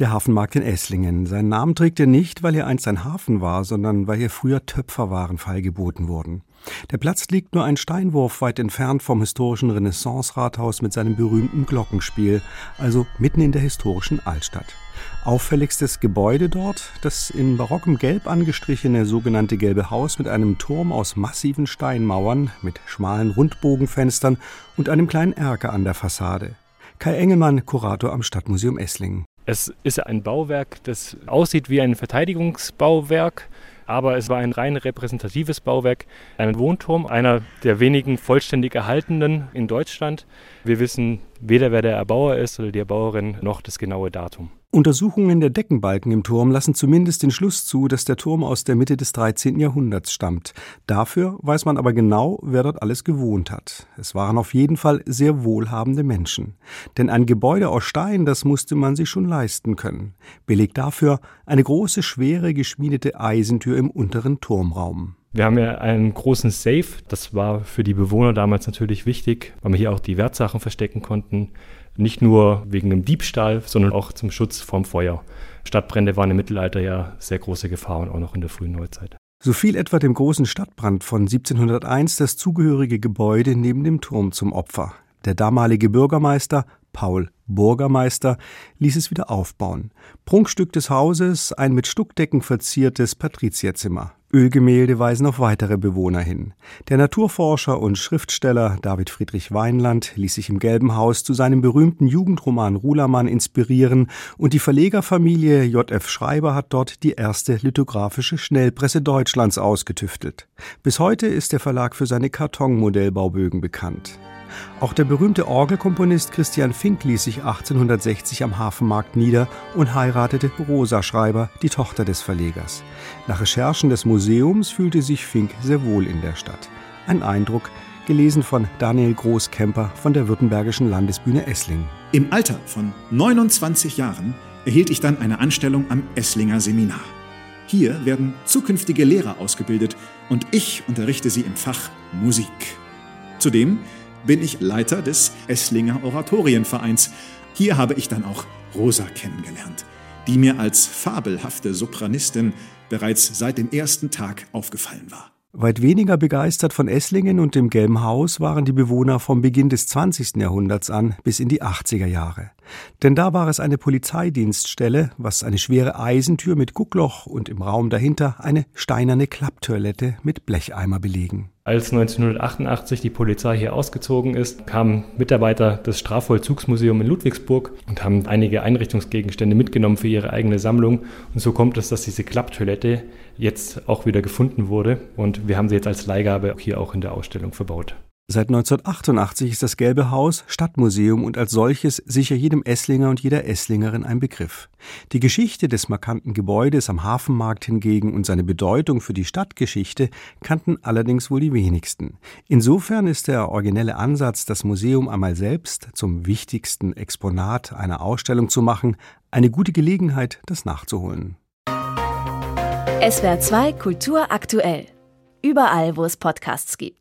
Der Hafenmarkt in Esslingen. Seinen Namen trägt er nicht, weil er einst ein Hafen war, sondern weil hier früher Töpferwaren feilgeboten wurden. Der Platz liegt nur ein Steinwurf weit entfernt vom historischen Renaissance-Rathaus mit seinem berühmten Glockenspiel, also mitten in der historischen Altstadt. Auffälligstes Gebäude dort, das in barockem Gelb angestrichene sogenannte Gelbe Haus mit einem Turm aus massiven Steinmauern, mit schmalen Rundbogenfenstern und einem kleinen Erker an der Fassade. Kai Engelmann, Kurator am Stadtmuseum Esslingen. Es ist ein Bauwerk, das aussieht wie ein Verteidigungsbauwerk, aber es war ein rein repräsentatives Bauwerk, ein Wohnturm, einer der wenigen vollständig erhaltenen in Deutschland. Wir wissen weder, wer der Erbauer ist oder die Erbauerin, noch das genaue Datum. Untersuchungen der Deckenbalken im Turm lassen zumindest den Schluss zu, dass der Turm aus der Mitte des 13. Jahrhunderts stammt. Dafür weiß man aber genau, wer dort alles gewohnt hat. Es waren auf jeden Fall sehr wohlhabende Menschen. Denn ein Gebäude aus Stein, das musste man sich schon leisten können. Belegt dafür eine große, schwere, geschmiedete Eisentür im unteren Turmraum. Wir haben ja einen großen Safe. Das war für die Bewohner damals natürlich wichtig, weil wir hier auch die Wertsachen verstecken konnten. Nicht nur wegen dem Diebstahl, sondern auch zum Schutz vom Feuer. Stadtbrände waren im Mittelalter ja sehr große Gefahr und auch noch in der frühen Neuzeit. So fiel etwa dem großen Stadtbrand von 1701 das zugehörige Gebäude neben dem Turm zum Opfer. Der damalige Bürgermeister Paul Burgermeister ließ es wieder aufbauen. Prunkstück des Hauses ein mit Stuckdecken verziertes Patrizierzimmer. Ölgemälde weisen auf weitere Bewohner hin. Der Naturforscher und Schriftsteller David Friedrich Weinland ließ sich im Gelben Haus zu seinem berühmten Jugendroman Rulermann inspirieren und die Verlegerfamilie J.F. Schreiber hat dort die erste lithografische Schnellpresse Deutschlands ausgetüftelt. Bis heute ist der Verlag für seine Kartonmodellbaubögen bekannt. Auch der berühmte Orgelkomponist Christian Fink ließ sich 1860 am Hafenmarkt nieder und heiratete Rosa Schreiber, die Tochter des Verlegers. Nach Recherchen des Museums fühlte sich Fink sehr wohl in der Stadt. Ein Eindruck, gelesen von Daniel Großkemper von der Württembergischen Landesbühne Esslingen. Im Alter von 29 Jahren erhielt ich dann eine Anstellung am Esslinger Seminar. Hier werden zukünftige Lehrer ausgebildet und ich unterrichte sie im Fach Musik. Zudem bin ich Leiter des Esslinger Oratorienvereins. Hier habe ich dann auch Rosa kennengelernt, die mir als fabelhafte Sopranistin bereits seit dem ersten Tag aufgefallen war. Weit weniger begeistert von Esslingen und dem Gelben Haus waren die Bewohner vom Beginn des 20. Jahrhunderts an bis in die 80er Jahre. Denn da war es eine Polizeidienststelle, was eine schwere Eisentür mit Guckloch und im Raum dahinter eine steinerne Klapptoilette mit Blecheimer belegen. Als 1988 die Polizei hier ausgezogen ist, kamen Mitarbeiter des Strafvollzugsmuseums in Ludwigsburg und haben einige Einrichtungsgegenstände mitgenommen für ihre eigene Sammlung. Und so kommt es, dass diese Klapptoilette jetzt auch wieder gefunden wurde und wir haben sie jetzt als Leihgabe hier auch in der Ausstellung verbaut. Seit 1988 ist das Gelbe Haus Stadtmuseum und als solches sicher jedem Esslinger und jeder Esslingerin ein Begriff. Die Geschichte des markanten Gebäudes am Hafenmarkt hingegen und seine Bedeutung für die Stadtgeschichte kannten allerdings wohl die wenigsten. Insofern ist der originelle Ansatz, das Museum einmal selbst zum wichtigsten Exponat einer Ausstellung zu machen, eine gute Gelegenheit, das nachzuholen. SWR 2 Kultur aktuell. Überall, wo es Podcasts gibt.